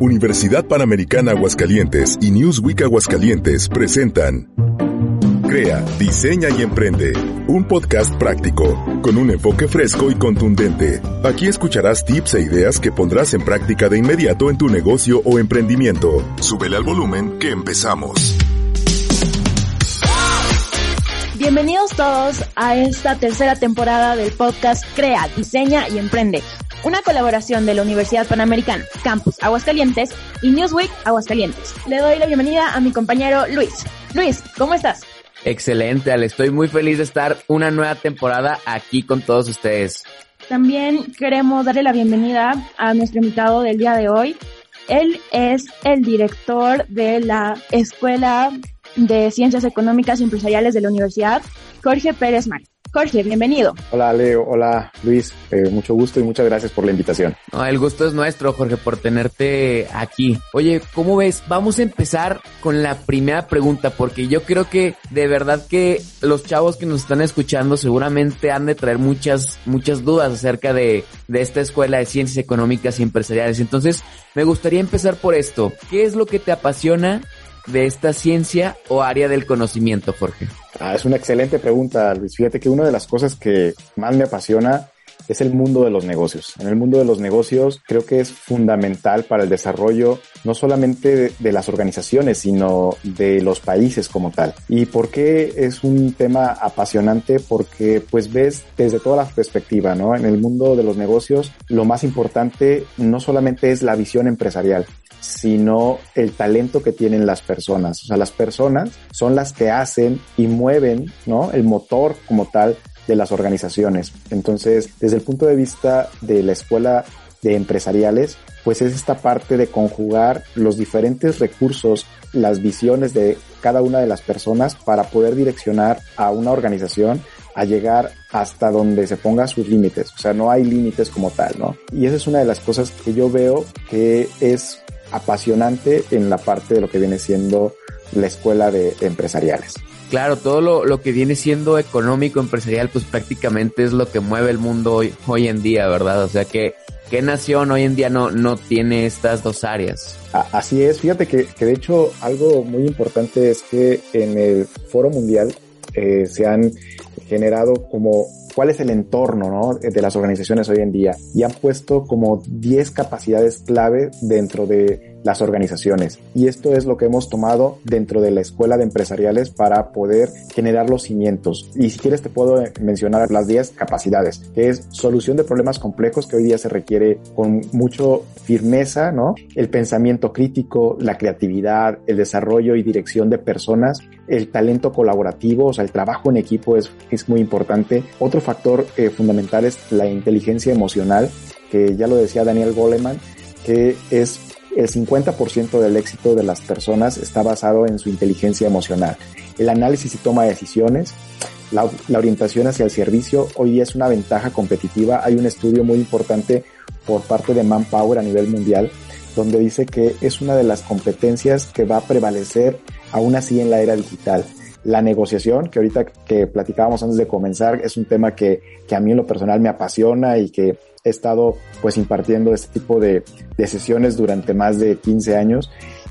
Universidad Panamericana Aguascalientes y Newsweek Aguascalientes presentan Crea, diseña y emprende. Un podcast práctico, con un enfoque fresco y contundente. Aquí escucharás tips e ideas que pondrás en práctica de inmediato en tu negocio o emprendimiento. Súbele al volumen que empezamos. Bienvenidos todos a esta tercera temporada del podcast Crea, Diseña y Emprende, una colaboración de la Universidad Panamericana, Campus Aguascalientes y Newsweek Aguascalientes. Le doy la bienvenida a mi compañero Luis. Luis, ¿cómo estás? Excelente, Ale. Estoy muy feliz de estar una nueva temporada aquí con todos ustedes. También queremos darle la bienvenida a nuestro invitado del día de hoy. Él es el director de la Escuela de Ciencias Económicas y Empresariales de la Universidad, Jorge Pérez Mar. Jorge, bienvenido. Hola Leo, hola Luis, eh, mucho gusto y muchas gracias por la invitación. No, el gusto es nuestro, Jorge, por tenerte aquí. Oye, ¿cómo ves? Vamos a empezar con la primera pregunta, porque yo creo que de verdad que los chavos que nos están escuchando seguramente han de traer muchas, muchas dudas acerca de, de esta escuela de ciencias económicas y empresariales. Entonces, me gustaría empezar por esto. ¿Qué es lo que te apasiona de esta ciencia o área del conocimiento, Jorge? Ah, es una excelente pregunta, Luis. Fíjate que una de las cosas que más me apasiona es el mundo de los negocios. En el mundo de los negocios creo que es fundamental para el desarrollo no solamente de, de, las organizaciones, sino de los países como tal. ¿Y por qué es un tema apasionante? Porque pues ves desde toda la perspectiva, ¿no? En el mundo de los negocios lo más importante no solamente es la visión empresarial, sino el talento que tienen las personas. O sea, las personas son las que hacen y mueven, ¿no? El motor como tal de las organizaciones. Entonces, desde el punto de vista de la escuela de empresariales, pues es esta parte de conjugar los diferentes recursos, las visiones de cada una de las personas para poder direccionar a una organización a llegar hasta donde se ponga sus límites. O sea, no hay límites como tal, ¿no? Y esa es una de las cosas que yo veo que es apasionante en la parte de lo que viene siendo la escuela de, empresariales. Claro, todo lo, lo, que viene siendo económico, empresarial, pues prácticamente es lo que mueve el mundo hoy, hoy en día, ¿verdad? O sea que, ¿qué nación hoy en día no, no tiene estas dos áreas? Así es, fíjate que, que de hecho algo muy importante es que en el Foro Mundial eh, se han generado como cuál es el entorno ¿no? de las organizaciones hoy en día y han puesto como 10 capacidades clave dentro de las organizaciones. Y esto es lo que hemos tomado dentro de la escuela de empresariales para poder generar los cimientos. Y si quieres te puedo mencionar las 10 capacidades, que es solución de problemas complejos que hoy día se requiere con mucho firmeza, ¿no? El pensamiento crítico, la creatividad, el desarrollo y dirección de personas, el talento colaborativo, o sea, el trabajo en equipo es, es muy importante. Otro factor eh, fundamental es la inteligencia emocional, que ya lo decía Daniel Goleman, que es el 50% del éxito de las personas está basado en su inteligencia emocional. El análisis y toma de decisiones, la, orientación hacia el servicio, hoy día es una ventaja competitiva. Hay un estudio muy importante por parte de Manpower a nivel mundial donde dice que es una de las competencias que va a prevalecer aún así en la era digital. La negociación, que ahorita que platicábamos antes de comenzar, es un tema que, que a mí en lo personal me apasiona y que he estado pues impartiendo este tipo de, de sesiones durante más de 15 años.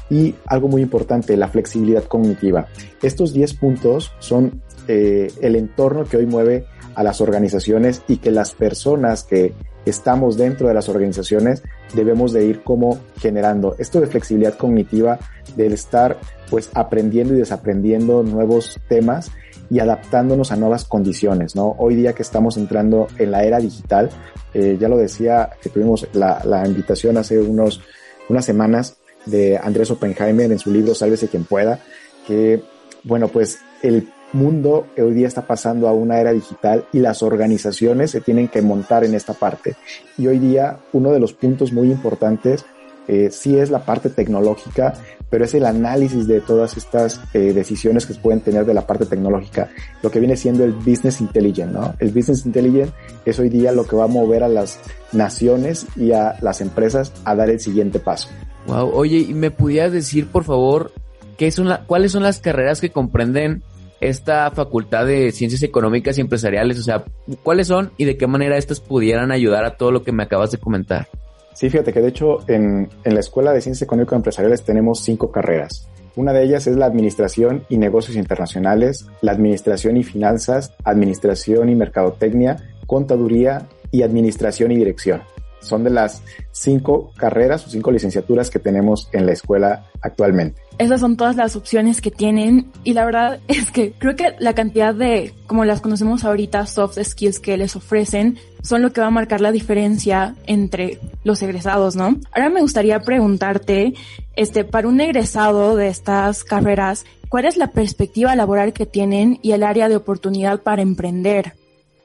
Y algo muy importante, la flexibilidad cognitiva. Estos 10 puntos son eh, el entorno que hoy mueve a las organizaciones y que las personas que estamos dentro de las organizaciones debemos de ir como generando esto de flexibilidad cognitiva, del estar pues aprendiendo y desaprendiendo nuevos temas y adaptándonos a nuevas condiciones, ¿no? Hoy día que estamos entrando en la era digital, eh, ya lo decía, que tuvimos la, la invitación hace unos, unas semanas de Andrés Oppenheimer en su libro Sálvese quien pueda, que, bueno, pues el mundo hoy día está pasando a una era digital y las organizaciones se tienen que montar en esta parte. Y hoy día uno de los puntos muy importantes eh, sí es la parte tecnológica, pero es el análisis de todas estas eh, decisiones que se pueden tener de la parte tecnológica, lo que viene siendo el business intelligence, ¿no? El business intelligence es hoy día lo que va a mover a las naciones y a las empresas a dar el siguiente paso. Wow, oye, ¿y me pudieras decir, por favor, qué son la, cuáles son las carreras que comprenden esta facultad de ciencias económicas y empresariales? O sea, ¿cuáles son y de qué manera estas pudieran ayudar a todo lo que me acabas de comentar? Sí, fíjate que de hecho en, en la Escuela de Ciencias Económicas y Empresariales tenemos cinco carreras. Una de ellas es la Administración y Negocios Internacionales, la Administración y Finanzas, Administración y Mercadotecnia, Contaduría y Administración y Dirección. Son de las cinco carreras o cinco licenciaturas que tenemos en la escuela actualmente. Esas son todas las opciones que tienen y la verdad es que creo que la cantidad de, como las conocemos ahorita, soft skills que les ofrecen son lo que va a marcar la diferencia entre los egresados, ¿no? Ahora me gustaría preguntarte, este, para un egresado de estas carreras, ¿cuál es la perspectiva laboral que tienen y el área de oportunidad para emprender?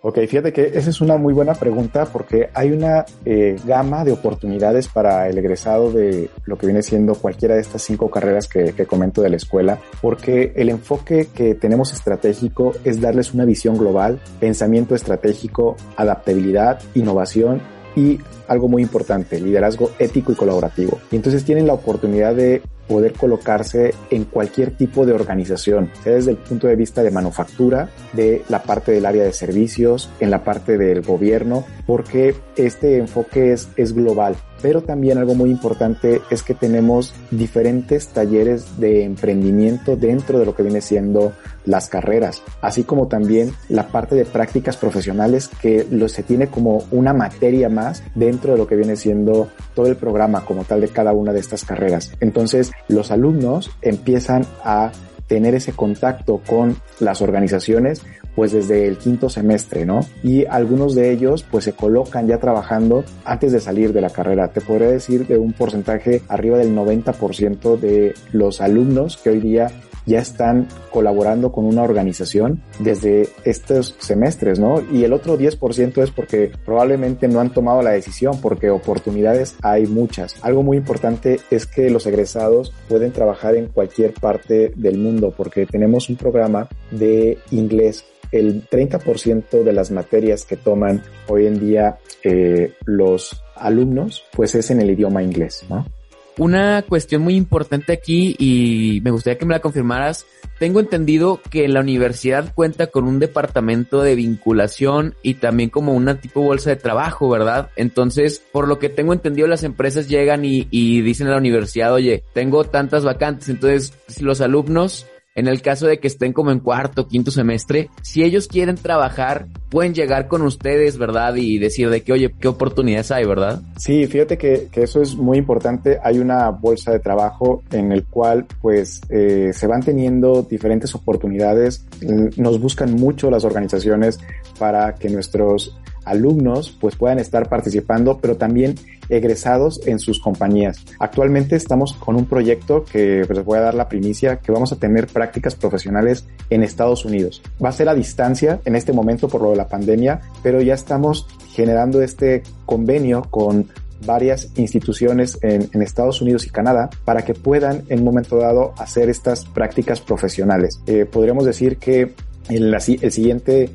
Ok, fíjate que esa es una muy buena pregunta porque hay una eh, gama de oportunidades para el egresado de lo que viene siendo cualquiera de estas cinco carreras que, que, comento de la escuela, porque el enfoque que tenemos estratégico es darles una visión global, pensamiento estratégico, adaptabilidad, innovación y algo muy importante, liderazgo ético y colaborativo. Y entonces tienen la oportunidad de poder colocarse en cualquier tipo de organización, desde el punto de vista de manufactura, de la parte del área de servicios, en la parte del gobierno, porque este enfoque es, es global. Pero también algo muy importante es que tenemos diferentes talleres de emprendimiento dentro de lo que viene siendo las carreras, así como también la parte de prácticas profesionales que lo, se tiene como una materia más dentro de lo que viene siendo todo el programa como tal de cada una de estas carreras. Entonces, los alumnos empiezan a tener ese contacto con las organizaciones pues desde el quinto semestre, ¿no? Y algunos de ellos pues se colocan ya trabajando antes de salir de la carrera. Te podría decir de un porcentaje arriba del 90% de los alumnos que hoy día ya están colaborando con una organización desde estos semestres, ¿no? Y el otro 10% es porque probablemente no han tomado la decisión, porque oportunidades hay muchas. Algo muy importante es que los egresados pueden trabajar en cualquier parte del mundo, porque tenemos un programa de inglés el 30% de las materias que toman hoy en día eh, los alumnos, pues es en el idioma inglés, ¿no? Una cuestión muy importante aquí y me gustaría que me la confirmaras. Tengo entendido que la universidad cuenta con un departamento de vinculación y también como una tipo bolsa de trabajo, ¿verdad? Entonces, por lo que tengo entendido, las empresas llegan y, y dicen a la universidad, oye, tengo tantas vacantes. Entonces, los alumnos en el caso de que estén como en cuarto, quinto semestre, si ellos quieren trabajar, pueden llegar con ustedes, ¿verdad? Y decir de que, oye, ¿qué oportunidades hay, verdad? Sí, fíjate que, que eso es muy importante. Hay una bolsa de trabajo en el cual, pues, eh, se van teniendo diferentes oportunidades. Nos buscan mucho las organizaciones para que nuestros alumnos pues puedan estar participando, pero también egresados en sus compañías. Actualmente estamos con un proyecto que pues, les voy a dar la primicia, que vamos a tener prácticas profesionales en Estados Unidos. Va a ser a distancia en este momento por lo de la pandemia, pero ya estamos generando este convenio con varias instituciones en, Estados Unidos y Canadá para que puedan en un momento dado hacer estas prácticas profesionales. Eh, podríamos decir que el, el siguiente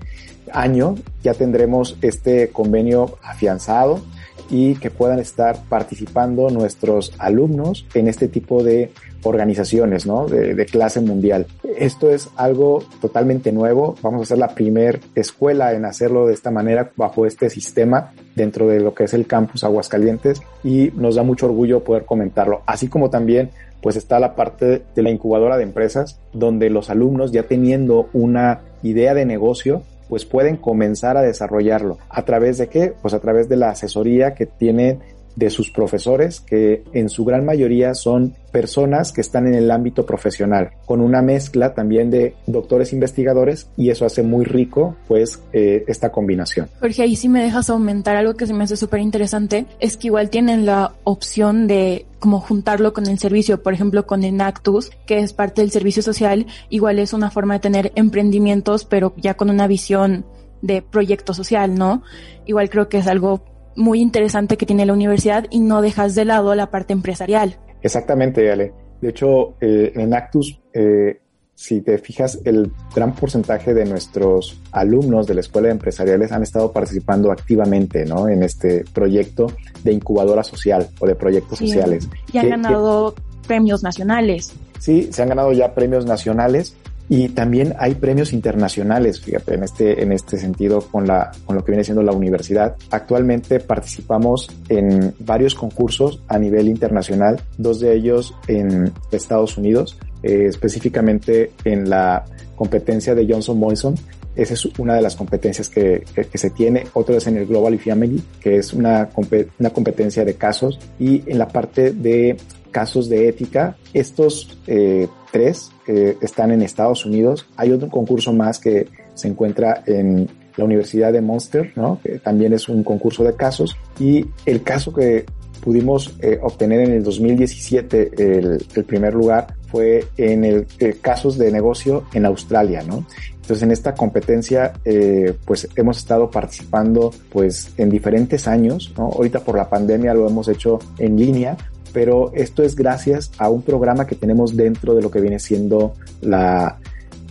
año ya tendremos este convenio afianzado y que puedan estar participando nuestros alumnos en este tipo de organizaciones, ¿no? De, de, clase mundial. Esto es algo totalmente nuevo. Vamos a ser la primer escuela en hacerlo de esta manera bajo este sistema dentro de lo que es el campus Aguascalientes y nos da mucho orgullo poder comentarlo. Así como también pues está la parte de la incubadora de empresas donde los alumnos ya teniendo una idea de negocio pues pueden comenzar a desarrollarlo. ¿A través de qué? Pues a través de la asesoría que tienen de sus profesores, que en su gran mayoría son personas que están en el ámbito profesional, con una mezcla también de doctores investigadores y eso hace muy rico pues eh, esta combinación. Jorge, ahí sí me dejas aumentar algo que se me hace súper interesante, es que igual tienen la opción de como juntarlo con el servicio, por ejemplo con Enactus, que es parte del servicio social, igual es una forma de tener emprendimientos, pero ya con una visión de proyecto social, ¿no? Igual creo que es algo muy interesante que tiene la universidad y no dejas de lado la parte empresarial. Exactamente, Ale. De hecho, eh, en Actus, eh, si te fijas, el gran porcentaje de nuestros alumnos de la Escuela de Empresariales han estado participando activamente ¿no? en este proyecto de incubadora social o de proyectos sociales. Y han ganado premios nacionales. Sí, se han ganado ya premios nacionales y también hay premios internacionales, fíjate, en este, en este sentido con la, con lo que viene siendo la universidad. Actualmente participamos en varios concursos a nivel internacional, dos de ellos en Estados Unidos, eh, específicamente en la competencia de Johnson Monson. Esa es una de las competencias que, que, se tiene. Otro es en el Global Family, que es una, una competencia de casos. Y en la parte de casos de ética. Estos eh, tres eh, están en Estados Unidos. Hay otro concurso más que se encuentra en la Universidad de Munster, ¿no? que también es un concurso de casos. Y el caso que pudimos eh, obtener en el 2017 el, el, primer lugar fue en el, casos de negocio en Australia, ¿no? Entonces en esta competencia eh, pues hemos estado participando pues en diferentes años, ¿no? Ahorita por la pandemia lo hemos hecho en línea, pero esto es gracias a un programa que tenemos dentro de lo que viene siendo la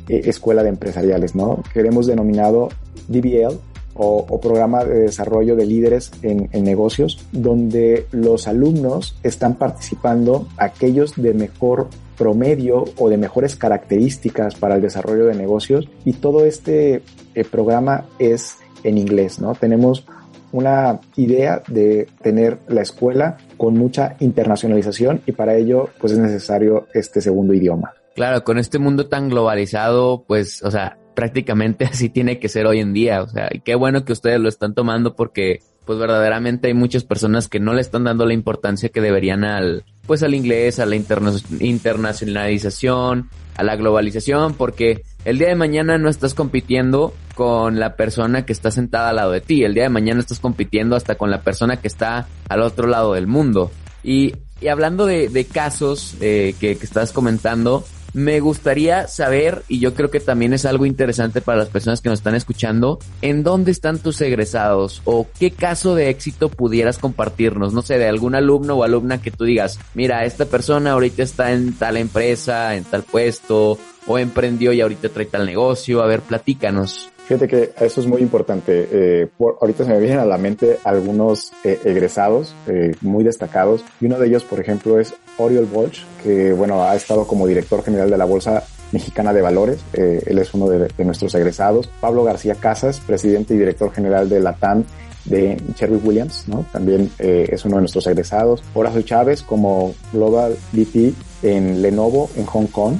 eh, escuela de empresariales, ¿no? Que hemos denominado DBL o, Programa de Desarrollo de Líderes en, Negocios, donde los alumnos están participando, aquellos de mejor promedio o de mejores características para el desarrollo de negocios, y todo este eh, programa es en inglés, ¿no? Tenemos una idea de tener la escuela con mucha internacionalización y para ello pues es necesario este segundo idioma. Claro, con este mundo tan globalizado, pues, o sea, prácticamente así tiene que ser hoy en día, o sea, y qué bueno que ustedes lo están tomando porque pues verdaderamente hay muchas personas que no le están dando la importancia que deberían al pues al inglés, a la internacionalización, a la globalización, porque el día de mañana no estás compitiendo con la persona que está sentada al lado de ti. El día de mañana estás compitiendo hasta con la persona que está al otro lado del mundo. Y, y hablando de, de casos eh, que, que estás comentando, me gustaría saber, y yo creo que también es algo interesante para las personas que nos están escuchando, en dónde están tus egresados o qué caso de éxito pudieras compartirnos, no sé, de algún alumno o alumna que tú digas, mira, esta persona ahorita está en tal empresa, en tal puesto, o emprendió y ahorita trae tal negocio, a ver, platícanos. Fíjate que eso es muy importante. Eh, ahorita se me vienen a la mente algunos eh, egresados eh, muy destacados y uno de ellos, por ejemplo, es Oriol Bolch, que bueno, ha estado como director general de la Bolsa Mexicana de Valores. él es uno de, de, nuestros egresados. Pablo García Casas, presidente y director general de la TAM de Sherwin Williams, ¿no? También es uno de nuestros egresados. Horacio Chávez como Global VP en Lenovo en Hong Kong,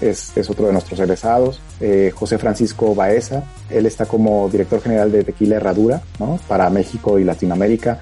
es, es, otro de nuestros egresados. Eh, José Francisco Baeza, él está como director general de Tequila Herradura ¿no? para México y Latinoamérica.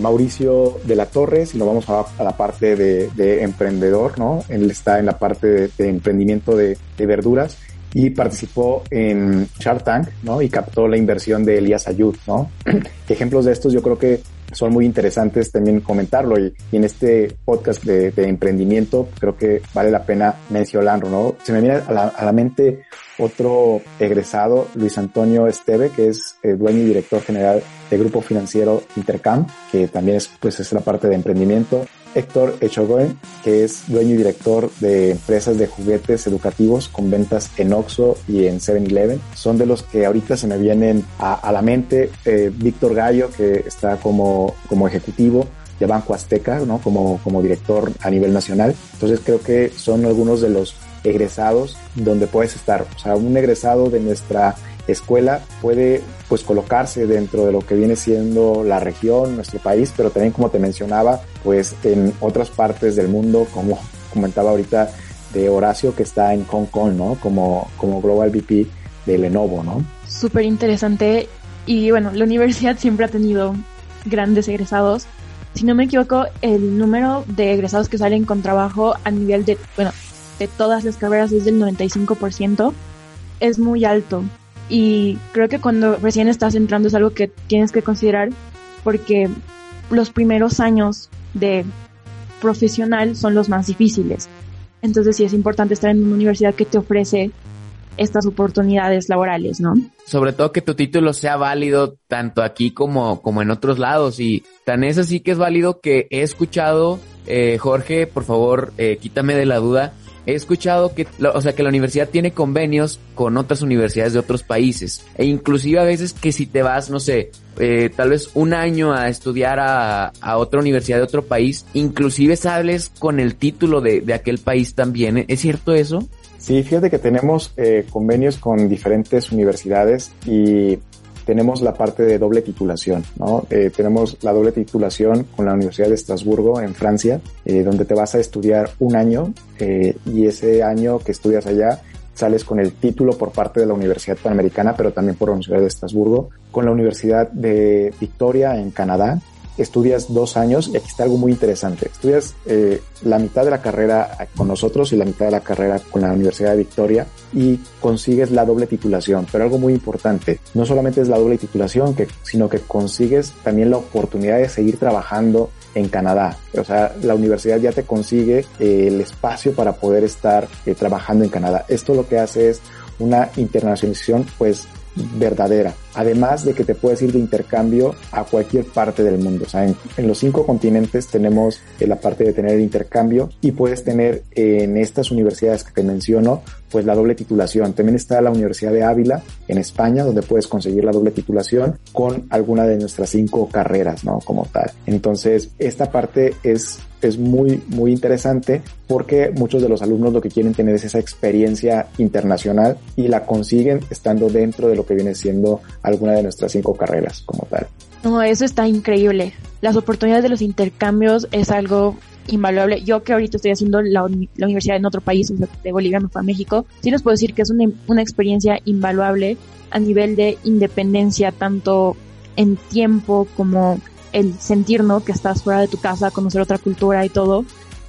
Mauricio de la Torre, si nos vamos a, a la parte de, de, emprendedor, ¿no? Él está en la parte de, emprendimiento de, de verduras y participó en Shark Tank, ¿no? Y captó la inversión de Elías Ayud, ¿no? Ejemplos de estos yo creo que son muy interesantes también comentarlo y, en este podcast de, emprendimiento creo que vale la pena mencionarlo, ¿no? Se me viene a la, a la mente otro egresado, Luis Antonio Esteve, que es el dueño y director general del grupo financiero Intercam, que también es, pues, es la parte de emprendimiento. Héctor Echogoen, que es dueño y director de empresas de juguetes educativos con ventas en Oxxo y en 7-Eleven. Son de los que ahorita se me vienen a, la mente. Eh, Víctor Gallo, que está como, como ejecutivo de Banco Azteca, ¿no? Como, como director a nivel nacional. Entonces creo que son algunos de los egresados donde puedes estar. O sea, un egresado de nuestra escuela puede pues colocarse dentro de lo que viene siendo la región, nuestro país, pero también como te mencionaba, pues en otras partes del mundo, como comentaba ahorita de Horacio que está en Hong Kong, ¿no? Como, como Global VP de Lenovo, ¿no? Súper interesante y bueno, la universidad siempre ha tenido grandes egresados. Si no me equivoco, el número de egresados que salen con trabajo a nivel de, bueno, de todas las carreras es del 95%, es muy alto. Y creo que cuando recién estás entrando es algo que tienes que considerar porque los primeros años de profesional son los más difíciles. Entonces sí es importante estar en una universidad que te ofrece estas oportunidades laborales, ¿no? Sobre todo que tu título sea válido tanto aquí como, como en otros lados y tan es así que es válido que he escuchado, eh, Jorge, por favor, eh, quítame de la duda, he escuchado que, o sea, que la universidad tiene convenios con otras universidades de otros países. E inclusive a veces que si te vas, no sé, eh, tal vez un año a estudiar a, a, otra universidad de otro país, inclusive sales con el título de, de aquel país también. ¿Es cierto eso? Sí, fíjate que tenemos eh, convenios con diferentes universidades y tenemos la parte de doble titulación, ¿no? Eh, tenemos la doble titulación con la Universidad de Estrasburgo en Francia, eh, donde te vas a estudiar un año eh, y ese año que estudias allá sales con el título por parte de la Universidad Panamericana, pero también por la Universidad de Estrasburgo, con la Universidad de Victoria en Canadá, estudias dos años y aquí está algo muy interesante. Estudias eh, la mitad de la carrera con nosotros y la mitad de la carrera con la Universidad de Victoria y consigues la doble titulación. Pero algo muy importante, no solamente es la doble titulación, sino que consigues también la oportunidad de seguir trabajando en Canadá. O sea, la universidad ya te consigue eh, el espacio para poder estar eh, trabajando en Canadá. Esto lo que hace es una internacionalización pues verdadera. Además de que te puedes ir de intercambio a cualquier parte del mundo. O sea, en, en los cinco continentes tenemos eh, la parte de tener intercambio y puedes tener eh, en estas universidades que te menciono, pues la doble titulación. También está la Universidad de Ávila en España, donde puedes conseguir la doble titulación con alguna de nuestras cinco carreras, ¿no? Como tal. Entonces, esta parte es es muy, muy interesante porque muchos de los alumnos lo que quieren tener es esa experiencia internacional y la consiguen estando dentro de lo que viene siendo alguna de nuestras cinco carreras como tal. No, eso está increíble. Las oportunidades de los intercambios es algo invaluable. Yo que ahorita estoy haciendo la, universidad en otro país, de Bolivia me fue a México, sí les puedo decir que es una, una experiencia invaluable a nivel de independencia, tanto en tiempo como el sentir, ¿no? Que estás fuera de tu casa, conocer otra cultura y todo,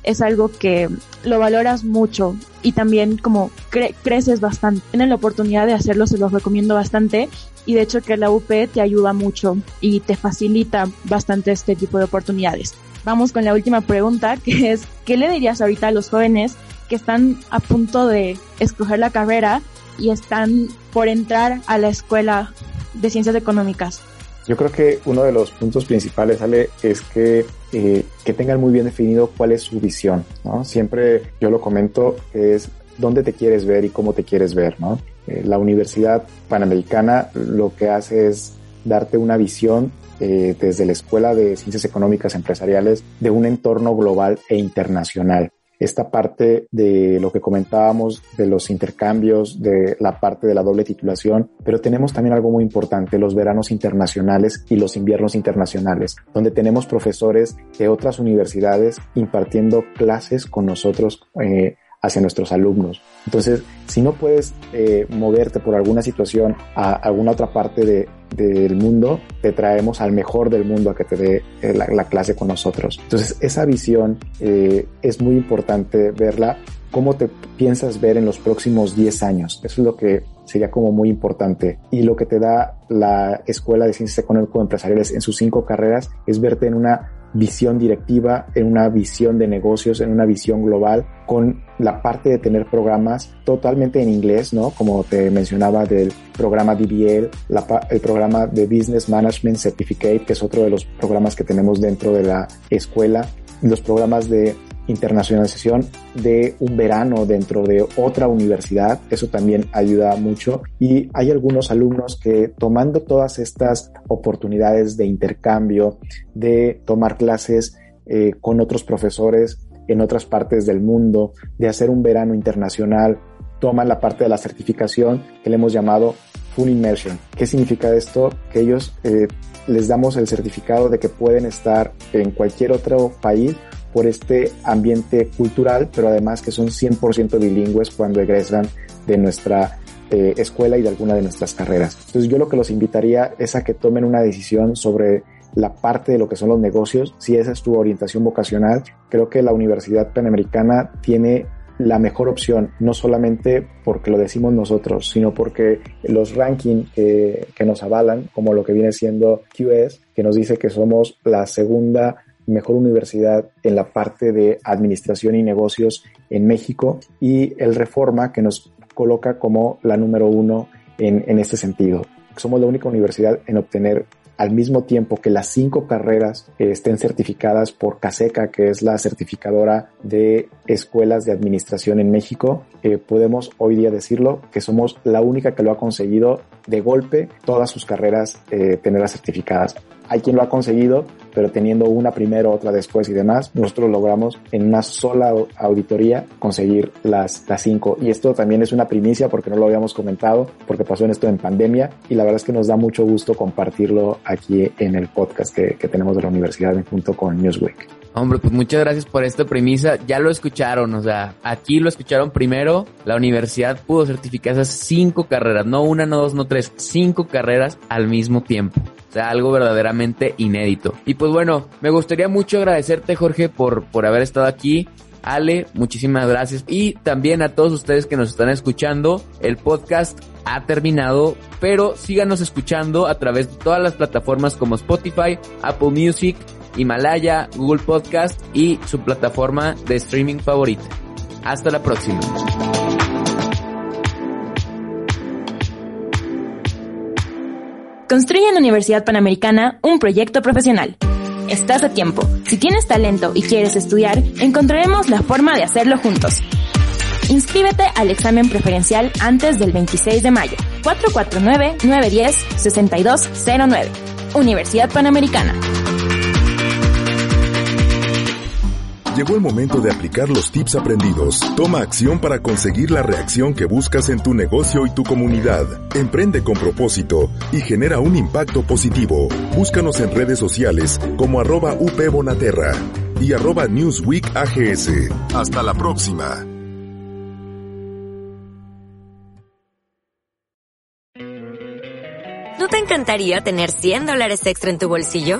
es algo que lo valoras mucho y también como cre creces bastante. Tienen la oportunidad de hacerlo, se los recomiendo bastante y de hecho que la UP te ayuda mucho y te facilita bastante este tipo de oportunidades. Vamos con la última pregunta que es, ¿qué le dirías ahorita a los jóvenes que están a punto de escoger la carrera y están por entrar a la escuela de ciencias económicas? Yo creo que uno de los puntos principales, Ale, es que, eh, que tengan muy bien definido cuál es su visión, ¿no? Siempre yo lo comento, es dónde te quieres ver y cómo te quieres ver, ¿no? Eh, la Universidad Panamericana lo que hace es darte una visión eh, desde la Escuela de Ciencias Económicas Empresariales de un entorno global e internacional esta parte de lo que comentábamos de los intercambios, de la parte de la doble titulación, pero tenemos también algo muy importante, los veranos internacionales y los inviernos internacionales, donde tenemos profesores de otras universidades impartiendo clases con nosotros eh, hacia nuestros alumnos. Entonces, si no puedes eh, moverte por alguna situación a alguna otra parte de, del mundo, te traemos al mejor del mundo a que te dé eh, la, la, clase con nosotros. Entonces, esa visión eh, es muy importante verla. ¿Cómo te piensas ver en los próximos 10 años? Eso es lo que sería como muy importante. Y lo que te da la Escuela de Ciencias Económico-Empresariales en sus cinco carreras es verte en una visión directiva, en una visión de negocios, en una visión global, con la parte de tener programas totalmente en inglés, ¿no? Como te mencionaba del programa DBL, la, el programa de Business Management Certificate, que es otro de los programas que tenemos dentro de la escuela, los programas de internacionalización de un verano dentro de otra universidad. Eso también ayuda mucho. Y hay algunos alumnos que tomando todas estas oportunidades de intercambio, de tomar clases eh, con otros profesores en otras partes del mundo, de hacer un verano internacional, toman la parte de la certificación que le hemos llamado Full Immersion. ¿Qué significa esto? Que ellos eh, les damos el certificado de que pueden estar en cualquier otro país por este ambiente cultural, pero además que son 100% bilingües cuando egresan de nuestra eh, escuela y de alguna de nuestras carreras. Entonces yo lo que los invitaría es a que tomen una decisión sobre la parte de lo que son los negocios, si esa es tu orientación vocacional, creo que la Universidad Panamericana tiene la mejor opción, no solamente porque lo decimos nosotros, sino porque los rankings que, que nos avalan, como lo que viene siendo QS, que nos dice que somos la segunda mejor universidad en la parte de administración y negocios en México y el Reforma que nos coloca como la número uno en, en este sentido. Somos la única universidad en obtener al mismo tiempo que las cinco carreras estén certificadas por CASECA, que es la certificadora de escuelas de administración en México, eh, podemos hoy día decirlo que somos la única que lo ha conseguido de golpe todas sus carreras eh, tenerlas certificadas. Hay quien lo ha conseguido, pero teniendo una primero, otra después y demás, nosotros logramos en una sola auditoría conseguir las, las cinco. Y esto también es una primicia porque no lo habíamos comentado, porque pasó en esto en pandemia y la verdad es que nos da mucho gusto compartirlo aquí en el podcast que, que tenemos de la universidad junto con Newsweek. Hombre, pues muchas gracias por esta premisa. Ya lo escucharon, o sea, aquí lo escucharon primero. La universidad pudo certificar esas cinco carreras, no una, no dos, no tres, cinco carreras al mismo tiempo. O sea, algo verdaderamente inédito. Y pues bueno, me gustaría mucho agradecerte, Jorge, por, por haber estado aquí. Ale, muchísimas gracias. Y también a todos ustedes que nos están escuchando. El podcast ha terminado, pero síganos escuchando a través de todas las plataformas como Spotify, Apple Music, Himalaya, Google Podcast y su plataforma de streaming favorita. Hasta la próxima. Construye en la Universidad Panamericana un proyecto profesional. Estás a tiempo. Si tienes talento y quieres estudiar, encontraremos la forma de hacerlo juntos. Inscríbete al examen preferencial antes del 26 de mayo. 449-910-6209. Universidad Panamericana. Llegó el momento de aplicar los tips aprendidos. Toma acción para conseguir la reacción que buscas en tu negocio y tu comunidad. Emprende con propósito y genera un impacto positivo. Búscanos en redes sociales como arroba upbonaterra y arroba newsweekags. Hasta la próxima. ¿No te encantaría tener 100 dólares extra en tu bolsillo?